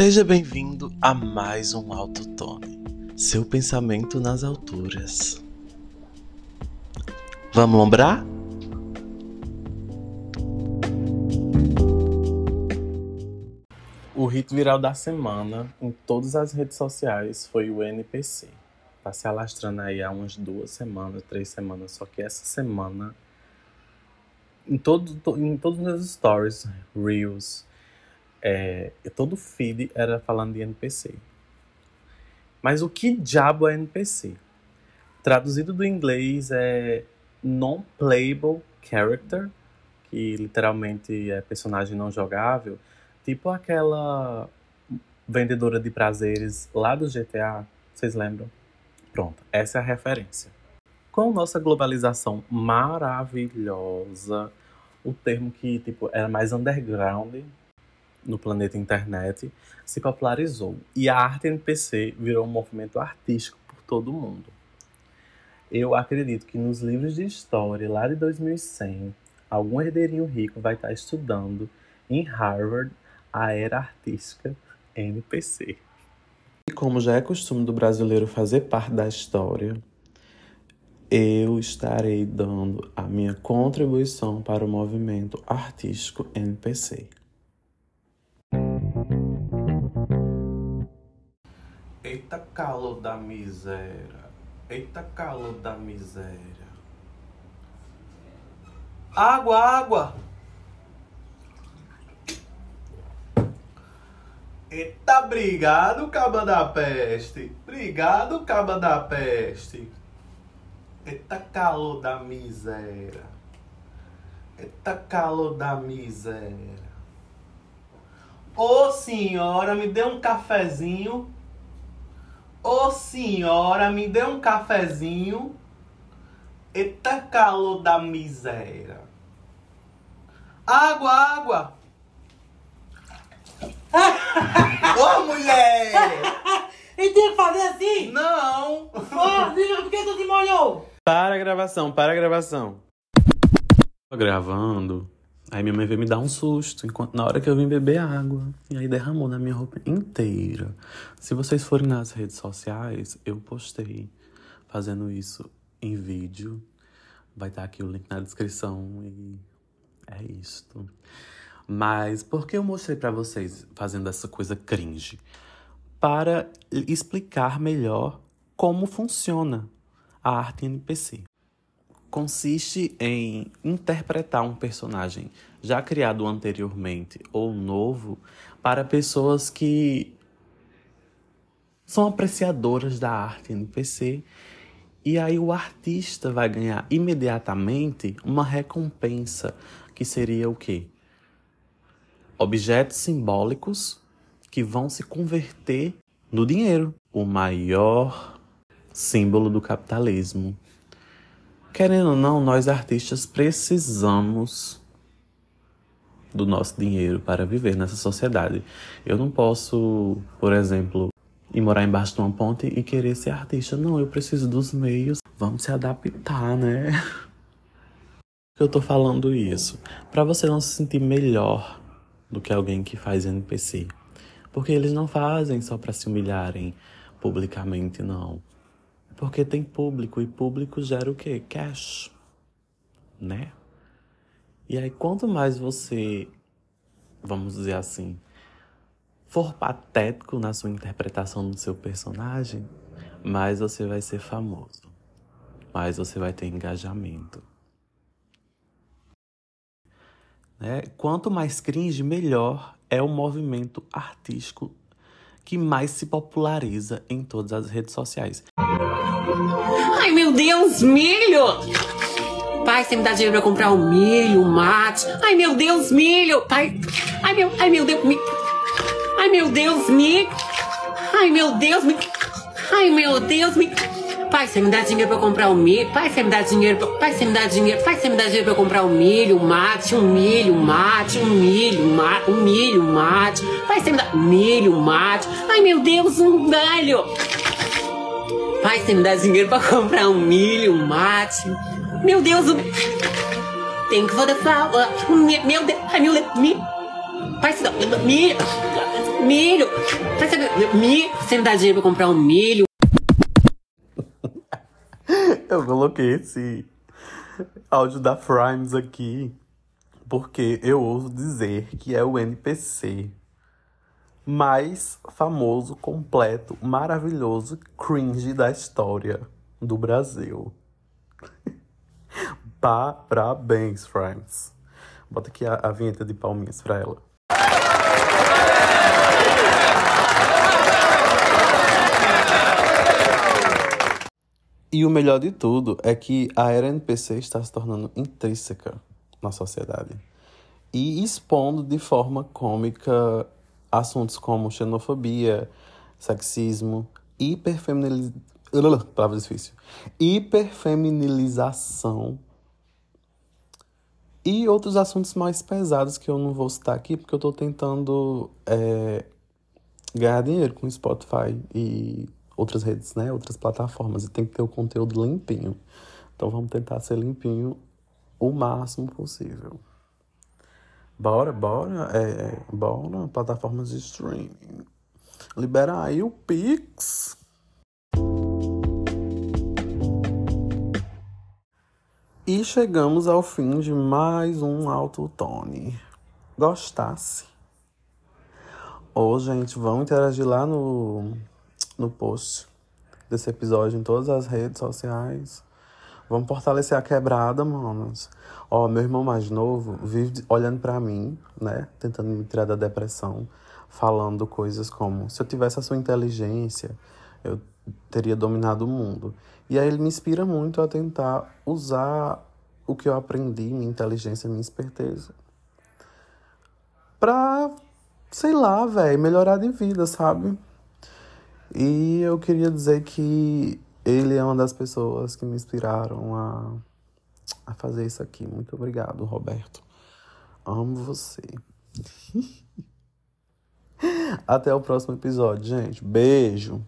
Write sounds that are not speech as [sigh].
Seja bem-vindo a mais um Autotone, seu pensamento nas alturas. Vamos lombrar? O hit viral da semana em todas as redes sociais foi o NPC. Tá se alastrando aí há umas duas semanas, três semanas, só que essa semana em, todo, em todos os meus stories, reels, é, todo feed era falando de NPC. Mas o que diabo é NPC? Traduzido do inglês é Non-Playable Character, que literalmente é personagem não jogável, tipo aquela vendedora de prazeres lá do GTA, vocês lembram? Pronto, essa é a referência. Com nossa globalização maravilhosa, o termo que tipo era mais underground no planeta internet se popularizou e a arte NPC virou um movimento artístico por todo o mundo. Eu acredito que nos livros de história lá de 2100, algum herdeirinho rico vai estar estudando em Harvard a era artística NPC. E como já é costume do brasileiro fazer parte da história, eu estarei dando a minha contribuição para o movimento artístico NPC. Eita calor da miséria. Eita calor da miséria. Água, água! Eita, obrigado, caba da peste. Obrigado, caba da peste. Eita calor da miséria. Eita calor da miséria. Ô senhora, me dê um cafezinho. Ô senhora, me dê um cafezinho. Eita calor da miséria. Água, água. [laughs] Ô mulher! E tem que fazer assim? Não! Ó, diga por que tu te molhou? Para a gravação, para a gravação. Tô gravando. Aí minha mãe veio me dar um susto enquanto, na hora que eu vim beber água. E aí derramou na minha roupa inteira. Se vocês forem nas redes sociais, eu postei fazendo isso em vídeo. Vai estar aqui o link na descrição e é isto. Mas por que eu mostrei para vocês fazendo essa coisa cringe? Para explicar melhor como funciona a arte NPC. Consiste em interpretar um personagem já criado anteriormente ou novo para pessoas que são apreciadoras da arte NPC e aí o artista vai ganhar imediatamente uma recompensa que seria o quê? Objetos simbólicos que vão se converter no dinheiro, o maior símbolo do capitalismo. Querendo ou não, nós artistas precisamos do nosso dinheiro para viver nessa sociedade. Eu não posso, por exemplo, ir morar embaixo de uma ponte e querer ser artista. Não, eu preciso dos meios. Vamos se adaptar, né? [laughs] Eu tô falando isso para você não se sentir melhor do que alguém que faz NPC. Porque eles não fazem só para se humilharem publicamente, não. Porque tem público e público gera o quê? Cash, né? E aí quanto mais você, vamos dizer assim, for patético na sua interpretação do seu personagem, mais você vai ser famoso. Mais você vai ter engajamento. Né? Quanto mais cringe, melhor é o movimento artístico que mais se populariza em todas as redes sociais. Ai meu Deus, milho! Pai, você me dá dinheiro pra comprar o milho, o mate. Ai meu Deus, milho! Pai, ai meu, ai meu Deus, milho. Ai meu Deus, milho. Ai meu Deus, milho. Ai meu Deus, milho. Pai, você me dá dinheiro pra comprar o milho. Pai, você me dá dinheiro pra... Pai, você me dá dinheiro. Pai, você me dá dinheiro pra comprar o milho, o mate, um milho, um mate, um milho, um mate, um milho, um mate. Pai, você me dá milho, mate. Ai, meu Deus, um galho. Pai, você me dá dinheiro pra comprar um milho, um mate. Meu Deus, o... You for the flower. Meu Deus, ai, meu Deus, milho. Pai, você dá milho. Milho! Você me, você me dá dinheiro pra comprar um milho? [laughs] Eu coloquei esse áudio da Frimes aqui porque eu ouso dizer que é o NPC mais famoso, completo, maravilhoso, cringe da história do Brasil. [laughs] Parabéns, Frimes. Bota aqui a, a vinheta de palminhas pra ela. E o melhor de tudo é que a era NPC está se tornando intrínseca na sociedade e expondo de forma cômica assuntos como xenofobia, sexismo, hiperfeminilização, palavra difícil, hiperfeminilização e outros assuntos mais pesados que eu não vou citar aqui porque eu estou tentando é, ganhar dinheiro com Spotify e outras redes, né? Outras plataformas. E tem que ter o conteúdo limpinho. Então vamos tentar ser limpinho o máximo possível. Bora, bora, é, bora, plataformas de streaming. Libera aí o Pix. E chegamos ao fim de mais um Alto Tone. Gostasse? Ô, oh, gente, vamos interagir lá no no post desse episódio em todas as redes sociais. Vamos fortalecer a quebrada, manos. Ó, meu irmão mais novo vive olhando para mim, né? Tentando me tirar da depressão, falando coisas como: se eu tivesse a sua inteligência, eu teria dominado o mundo. E aí ele me inspira muito a tentar usar o que eu aprendi, minha inteligência, minha esperteza, pra, sei lá, velho, melhorar de vida, sabe? E eu queria dizer que ele é uma das pessoas que me inspiraram a, a fazer isso aqui. Muito obrigado, Roberto. Amo você. [laughs] Até o próximo episódio, gente. Beijo.